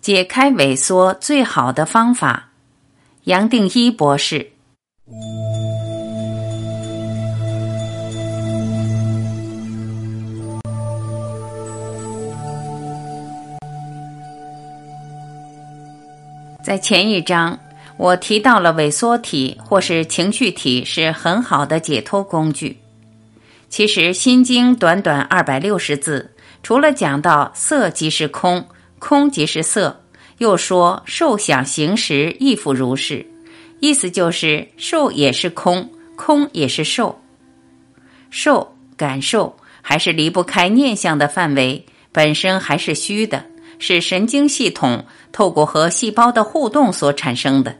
解开萎缩最好的方法，杨定一博士。在前一章，我提到了萎缩体或是情绪体是很好的解脱工具。其实《心经》短短二百六十字，除了讲到色即是空。空即是色，又说受想行识亦复如是，意思就是受也是空，空也是受，受感受还是离不开念想的范围，本身还是虚的，是神经系统透过和细胞的互动所产生的。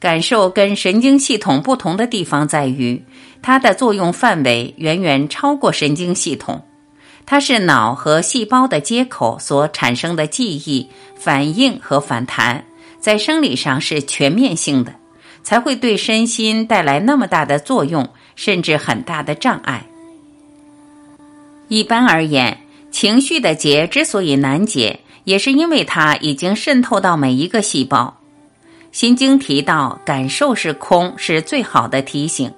感受跟神经系统不同的地方在于，它的作用范围远远超过神经系统。它是脑和细胞的接口所产生的记忆、反应和反弹，在生理上是全面性的，才会对身心带来那么大的作用，甚至很大的障碍。一般而言，情绪的结之所以难解，也是因为它已经渗透到每一个细胞。心经提到，感受是空，是最好的提醒。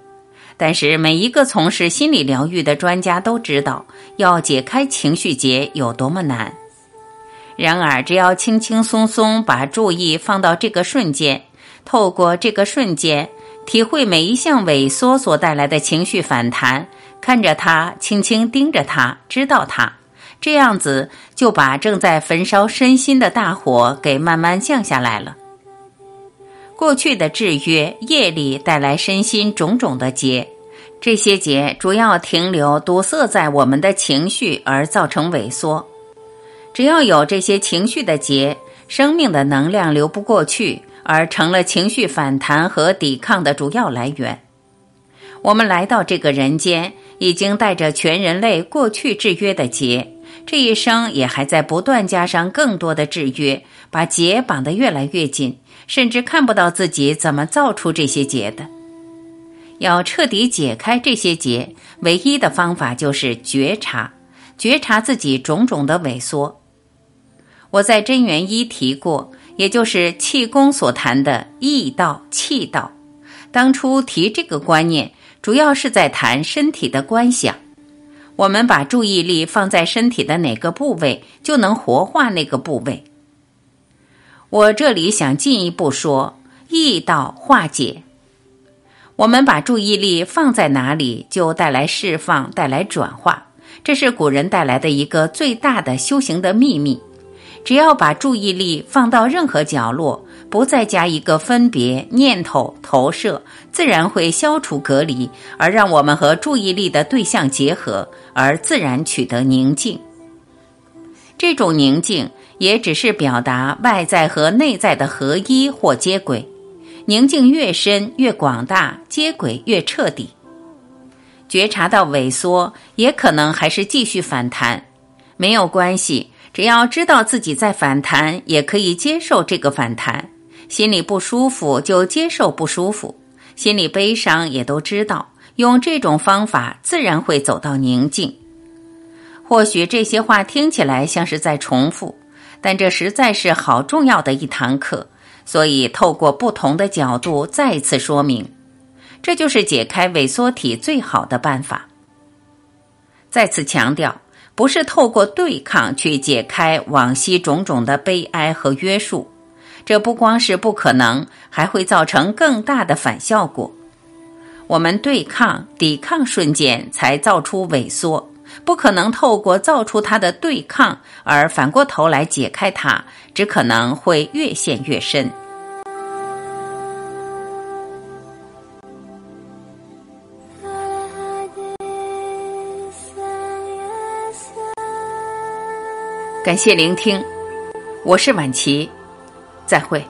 但是每一个从事心理疗愈的专家都知道，要解开情绪结有多么难。然而，只要轻轻松松把注意放到这个瞬间，透过这个瞬间，体会每一项萎缩所带来的情绪反弹，看着它，轻轻盯着它，知道它，这样子就把正在焚烧身心的大火给慢慢降下来了。过去的制约业力带来身心种种的结，这些结主要停留堵塞在我们的情绪，而造成萎缩。只要有这些情绪的结，生命的能量流不过去，而成了情绪反弹和抵抗的主要来源。我们来到这个人间，已经带着全人类过去制约的结，这一生也还在不断加上更多的制约，把结绑得越来越紧。甚至看不到自己怎么造出这些结的。要彻底解开这些结，唯一的方法就是觉察，觉察自己种种的萎缩。我在真元一提过，也就是气功所谈的意道、气道。当初提这个观念，主要是在谈身体的观想。我们把注意力放在身体的哪个部位，就能活化那个部位。我这里想进一步说，易道化解。我们把注意力放在哪里，就带来释放，带来转化。这是古人带来的一个最大的修行的秘密。只要把注意力放到任何角落，不再加一个分别念头投射，自然会消除隔离，而让我们和注意力的对象结合，而自然取得宁静。这种宁静。也只是表达外在和内在的合一或接轨，宁静越深越广大，接轨越彻底。觉察到萎缩，也可能还是继续反弹，没有关系，只要知道自己在反弹，也可以接受这个反弹。心里不舒服就接受不舒服，心里悲伤也都知道，用这种方法自然会走到宁静。或许这些话听起来像是在重复。但这实在是好重要的一堂课，所以透过不同的角度再次说明，这就是解开萎缩体最好的办法。再次强调，不是透过对抗去解开往昔种种的悲哀和约束，这不光是不可能，还会造成更大的反效果。我们对抗、抵抗瞬间才造出萎缩。不可能透过造出它的对抗而反过头来解开它，只可能会越陷越深。感谢聆听，我是晚琪，再会。